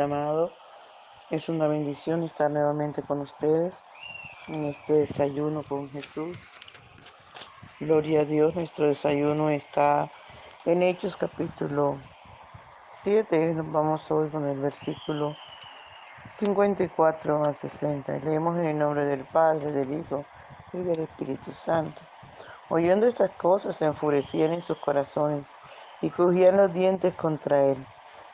amados. Es una bendición estar nuevamente con ustedes en este desayuno con Jesús. Gloria a Dios, nuestro desayuno está en Hechos capítulo 7. Nos vamos hoy con el versículo 54 a 60. Leemos en el nombre del Padre, del Hijo y del Espíritu Santo. Oyendo estas cosas se enfurecían en sus corazones y cogían los dientes contra él.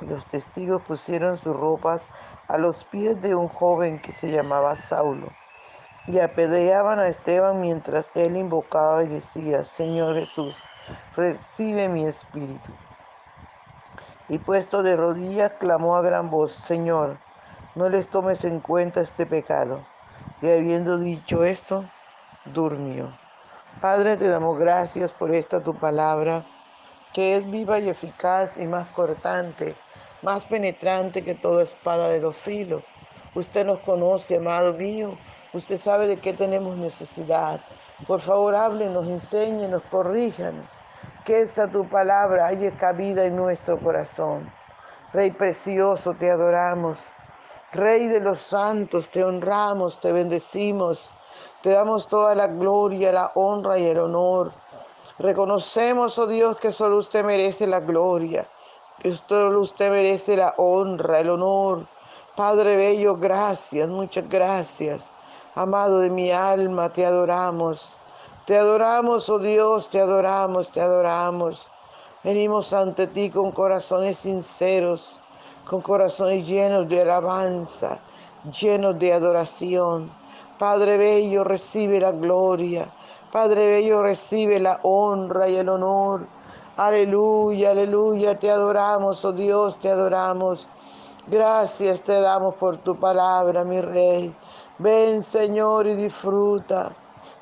los testigos pusieron sus ropas a los pies de un joven que se llamaba Saulo y apedreaban a Esteban mientras él invocaba y decía, Señor Jesús, recibe mi espíritu. Y puesto de rodillas clamó a gran voz, Señor, no les tomes en cuenta este pecado. Y habiendo dicho esto, durmió. Padre, te damos gracias por esta tu palabra, que es viva y eficaz y más cortante más penetrante que toda espada de los filos. Usted nos conoce, amado mío. Usted sabe de qué tenemos necesidad. Por favor, háblenos, enséñenos, corríjanos. Que esta tu palabra haya cabida en nuestro corazón. Rey precioso, te adoramos. Rey de los santos, te honramos, te bendecimos. Te damos toda la gloria, la honra y el honor. Reconocemos, oh Dios, que solo usted merece la gloria. Usted merece la honra, el honor. Padre Bello, gracias, muchas gracias. Amado de mi alma, te adoramos. Te adoramos, oh Dios, te adoramos, te adoramos. Venimos ante ti con corazones sinceros, con corazones llenos de alabanza, llenos de adoración. Padre Bello, recibe la gloria. Padre Bello, recibe la honra y el honor. Aleluya, aleluya, te adoramos, oh Dios, te adoramos. Gracias te damos por tu palabra, mi Rey. Ven, Señor, y disfruta.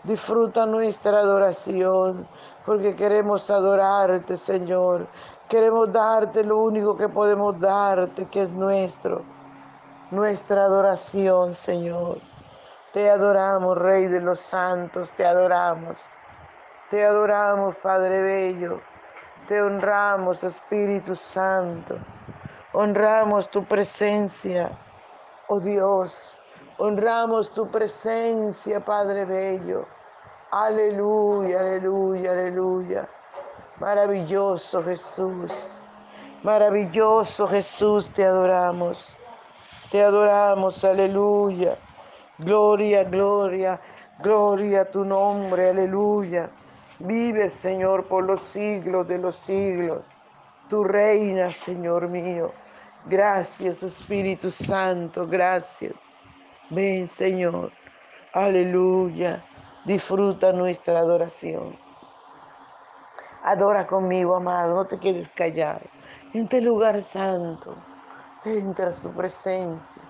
Disfruta nuestra adoración, porque queremos adorarte, Señor. Queremos darte lo único que podemos darte, que es nuestro. Nuestra adoración, Señor. Te adoramos, Rey de los santos, te adoramos. Te adoramos, Padre Bello. Te honramos, Espíritu Santo. Honramos tu presencia, oh Dios. Honramos tu presencia, Padre Bello. Aleluya, aleluya, aleluya. Maravilloso Jesús. Maravilloso Jesús, te adoramos. Te adoramos, aleluya. Gloria, gloria, gloria a tu nombre, aleluya. Vive, Señor, por los siglos de los siglos. Tu reina, Señor mío. Gracias, Espíritu Santo, gracias. Ven, Señor. Aleluya. Disfruta nuestra adoración. Adora conmigo, amado. No te quedes callado. En este lugar santo, entra su presencia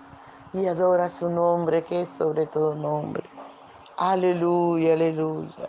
y adora su nombre, que es sobre todo nombre. Aleluya, aleluya.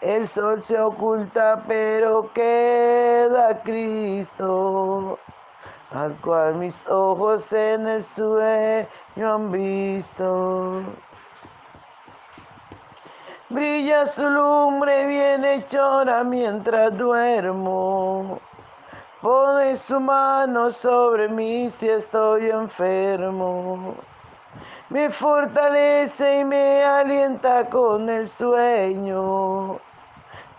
El sol se oculta, pero queda Cristo, al cual mis ojos en el sueño han visto. Brilla su lumbre bien hechora mientras duermo. Pone su mano sobre mí si estoy enfermo. Me fortalece y me alienta con el sueño.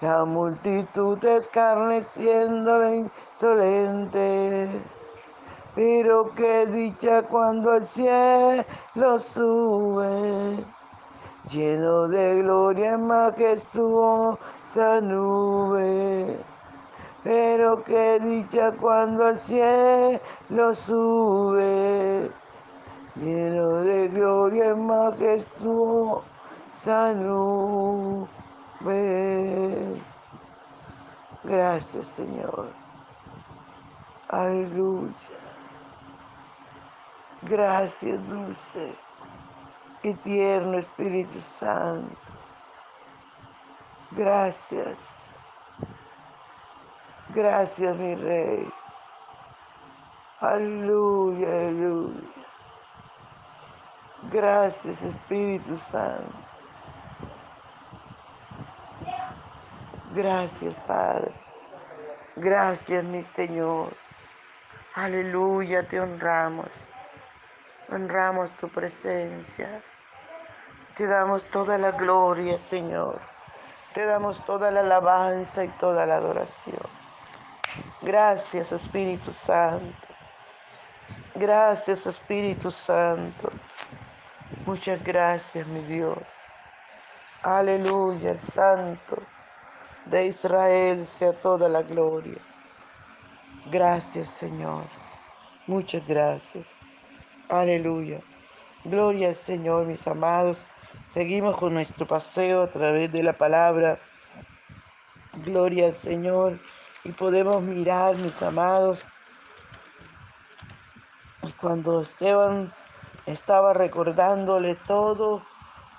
La multitud escarneciendo la insolente. Pero qué dicha cuando al cielo sube lleno de gloria en majestuosa nube. Pero qué dicha cuando al cielo sube, lleno de gloria en majestuosa nube. Gracias Señor. Aleluya. Gracias, dulce y tierno Espíritu Santo. Gracias. Gracias, mi Rey. Aleluya, aleluya. Gracias, Espíritu Santo. Gracias, Padre. Gracias, mi Señor. Aleluya, te honramos. Honramos tu presencia. Te damos toda la gloria, Señor. Te damos toda la alabanza y toda la adoración. Gracias, Espíritu Santo. Gracias, Espíritu Santo. Muchas gracias, mi Dios. Aleluya, el Santo de Israel sea toda la gloria. Gracias, Señor. Muchas gracias. Aleluya. Gloria al Señor, mis amados. Seguimos con nuestro paseo a través de la palabra. Gloria al Señor. Y podemos mirar, mis amados, cuando Esteban estaba recordándole todo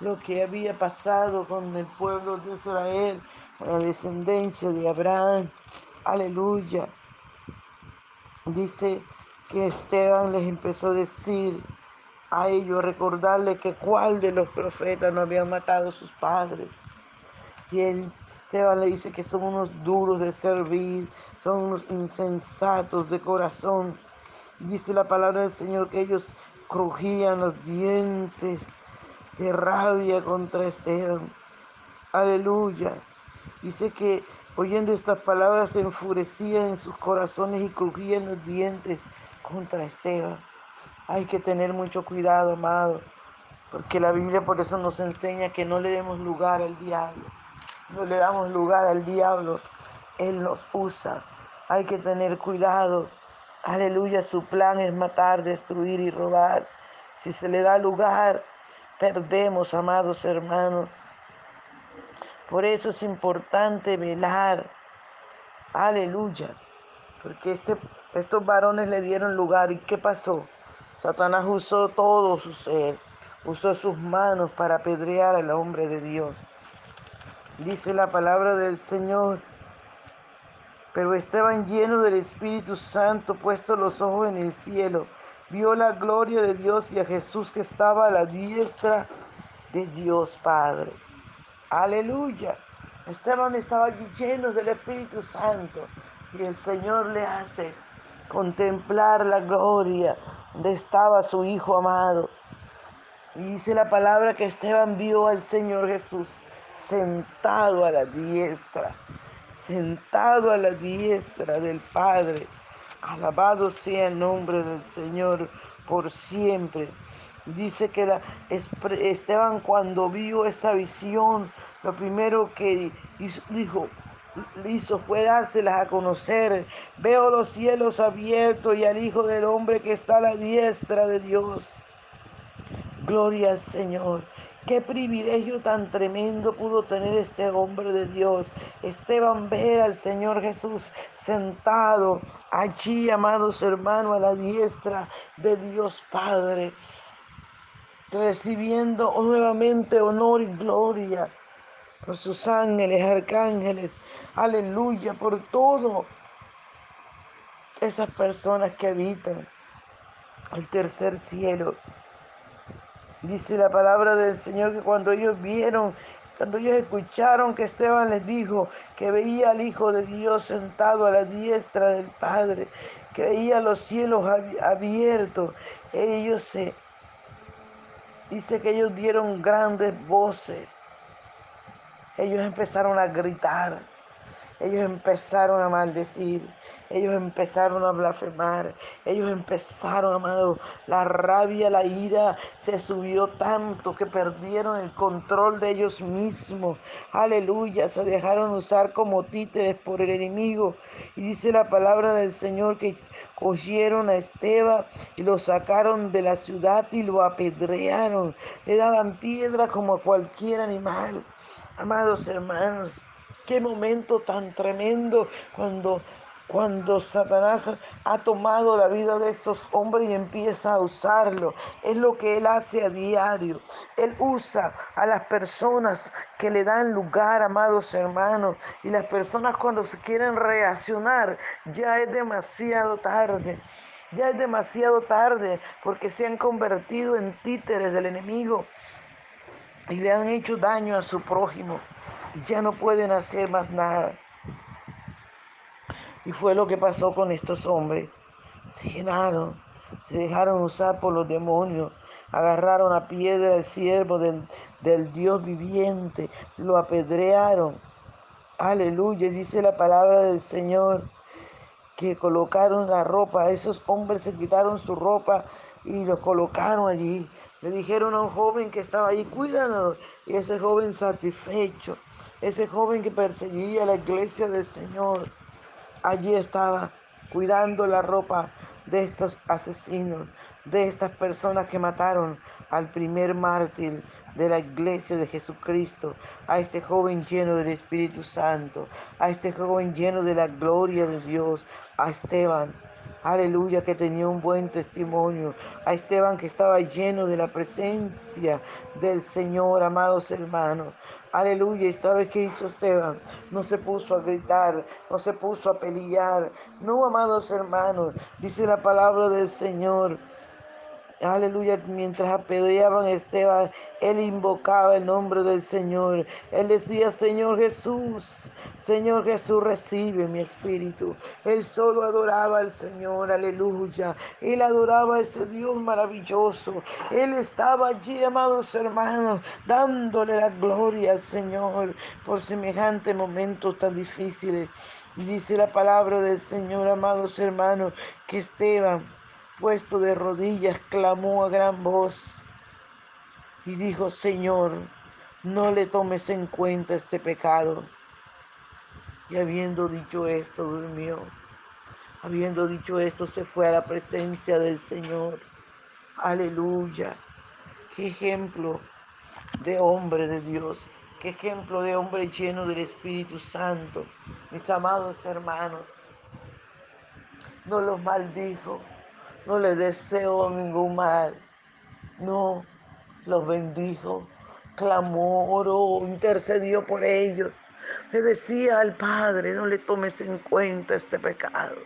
lo que había pasado con el pueblo de Israel, la descendencia de Abraham. Aleluya. Dice que Esteban les empezó a decir, a ellos, recordarles que cuál de los profetas no habían matado a sus padres. Y Esteban le dice que son unos duros de servir, son unos insensatos de corazón. Dice la palabra del Señor que ellos crujían los dientes de rabia contra Esteban. Aleluya. Dice que oyendo estas palabras se enfurecían en sus corazones y crujían los dientes contra Esteban. Hay que tener mucho cuidado, amado, porque la Biblia por eso nos enseña que no le demos lugar al diablo. No le damos lugar al diablo. Él nos usa. Hay que tener cuidado. Aleluya, su plan es matar, destruir y robar. Si se le da lugar, perdemos, amados hermanos. Por eso es importante velar. Aleluya. Porque este, estos varones le dieron lugar. ¿Y qué pasó? Satanás usó todo su ser usó sus manos para apedrear al hombre de Dios. Dice la palabra del Señor. Pero Esteban lleno del Espíritu Santo, puesto los ojos en el cielo, vio la gloria de Dios y a Jesús que estaba a la diestra de Dios Padre. Aleluya. Esteban estaba lleno del Espíritu Santo y el Señor le hace contemplar la gloria donde estaba su Hijo amado. Y dice la palabra que Esteban vio al Señor Jesús sentado a la diestra, sentado a la diestra del Padre. Alabado sea el nombre del Señor por siempre. Dice que Esteban cuando vio esa visión, lo primero que dijo, hizo fue dárselas a conocer. Veo los cielos abiertos y al Hijo del Hombre que está a la diestra de Dios. Gloria al Señor. Qué privilegio tan tremendo pudo tener este hombre de Dios. Esteban ver al Señor Jesús sentado allí, amados hermanos, a la diestra de Dios Padre, recibiendo nuevamente honor y gloria por sus ángeles, arcángeles, aleluya, por todo esas personas que habitan el tercer cielo. Dice la palabra del Señor que cuando ellos vieron, cuando ellos escucharon que Esteban les dijo que veía al Hijo de Dios sentado a la diestra del Padre, que veía los cielos abiertos, ellos se, dice que ellos dieron grandes voces, ellos empezaron a gritar, ellos empezaron a maldecir, ellos empezaron a blasfemar, ellos empezaron, amado, la rabia, la ira se subió tanto que perdieron el control de ellos mismos. Aleluya, se dejaron usar como títeres por el enemigo. Y dice la palabra del Señor que cogieron a Esteban y lo sacaron de la ciudad y lo apedrearon. Le daban piedra como a cualquier animal. Amados hermanos, qué momento tan tremendo cuando cuando Satanás ha tomado la vida de estos hombres y empieza a usarlo. Es lo que él hace a diario. Él usa a las personas que le dan lugar, amados hermanos. Y las personas cuando se quieren reaccionar, ya es demasiado tarde. Ya es demasiado tarde porque se han convertido en títeres del enemigo y le han hecho daño a su prójimo y ya no pueden hacer más nada. Y fue lo que pasó con estos hombres. Se llenaron, se dejaron usar por los demonios, agarraron a piedra el siervo del, del Dios viviente, lo apedrearon. Aleluya, dice la palabra del Señor que colocaron la ropa, esos hombres se quitaron su ropa y lo colocaron allí. Le dijeron a un joven que estaba allí, cuídanos. Y ese joven satisfecho, ese joven que perseguía la iglesia del Señor, allí estaba cuidando la ropa de estos asesinos, de estas personas que mataron al primer mártir de la iglesia de Jesucristo, a este joven lleno del Espíritu Santo, a este joven lleno de la gloria de Dios, a Esteban. Aleluya, que tenía un buen testimonio. A Esteban que estaba lleno de la presencia del Señor, amados hermanos. Aleluya. ¿Y sabe qué hizo Esteban? No se puso a gritar, no se puso a pelear. No, amados hermanos. Dice la palabra del Señor Aleluya, mientras apedreaban a Esteban, él invocaba el nombre del Señor. Él decía, Señor Jesús, Señor Jesús, recibe mi espíritu. Él solo adoraba al Señor, aleluya. Él adoraba a ese Dios maravilloso. Él estaba allí, amados hermanos, dándole la gloria al Señor por semejante momento tan difícil. Dice la palabra del Señor, amados hermanos, que Esteban puesto de rodillas, clamó a gran voz y dijo, Señor, no le tomes en cuenta este pecado. Y habiendo dicho esto, durmió. Habiendo dicho esto, se fue a la presencia del Señor. Aleluya. Qué ejemplo de hombre de Dios. Qué ejemplo de hombre lleno del Espíritu Santo. Mis amados hermanos, no los maldijo, no le deseo ningún mal. No, los bendijo, clamó, oró, intercedió por ellos. Le decía al Padre, no le tomes en cuenta este pecado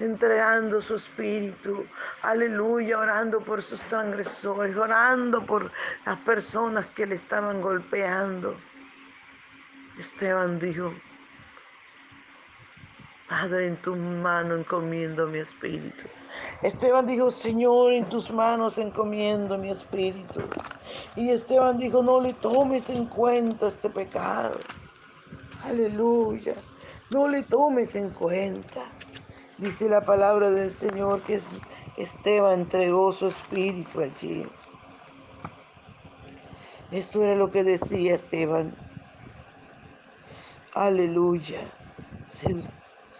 entregando su espíritu, aleluya, orando por sus transgresores, orando por las personas que le estaban golpeando. Esteban dijo, Padre, en tus manos encomiendo mi espíritu. Esteban dijo, Señor, en tus manos encomiendo mi espíritu. Y Esteban dijo, no le tomes en cuenta este pecado. Aleluya. No le tomes en cuenta. Dice la palabra del Señor que Esteban entregó su espíritu allí. Esto era lo que decía Esteban. Aleluya. Se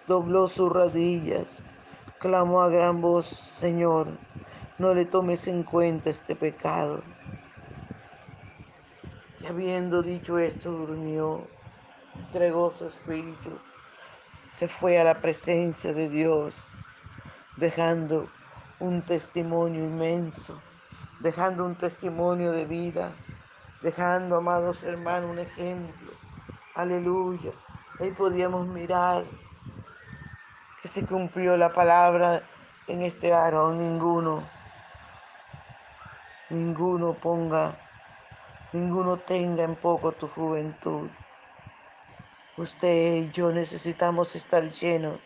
dobló sus rodillas, clamó a gran voz, Señor, no le tomes en cuenta este pecado. Y habiendo dicho esto, durmió, entregó su espíritu, se fue a la presencia de Dios dejando un testimonio inmenso, dejando un testimonio de vida, dejando, amados hermanos, un ejemplo. Aleluya. Ahí podíamos mirar que se cumplió la palabra en este varón. Ninguno, ninguno ponga, ninguno tenga en poco tu juventud. Usted y yo necesitamos estar llenos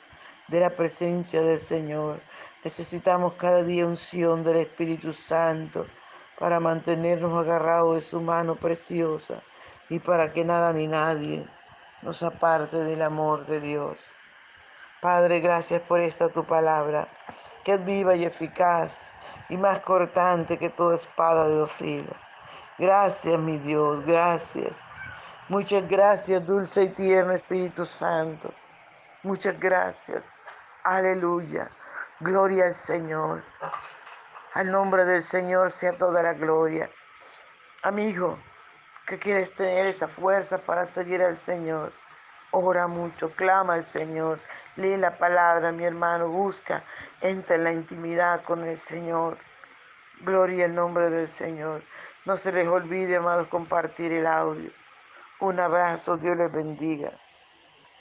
de la presencia del Señor. Necesitamos cada día unción del Espíritu Santo para mantenernos agarrados de su mano preciosa y para que nada ni nadie nos aparte del amor de Dios. Padre, gracias por esta tu palabra, que es viva y eficaz y más cortante que toda espada de dos Gracias, mi Dios, gracias. Muchas gracias, dulce y tierno Espíritu Santo. Muchas gracias. Aleluya. Gloria al Señor. Al nombre del Señor sea toda la gloria. Amigo, que quieres tener esa fuerza para seguir al Señor. Ora mucho, clama al Señor. Lee la palabra, mi hermano. Busca, entra en la intimidad con el Señor. Gloria al nombre del Señor. No se les olvide, amados, compartir el audio. Un abrazo, Dios les bendiga.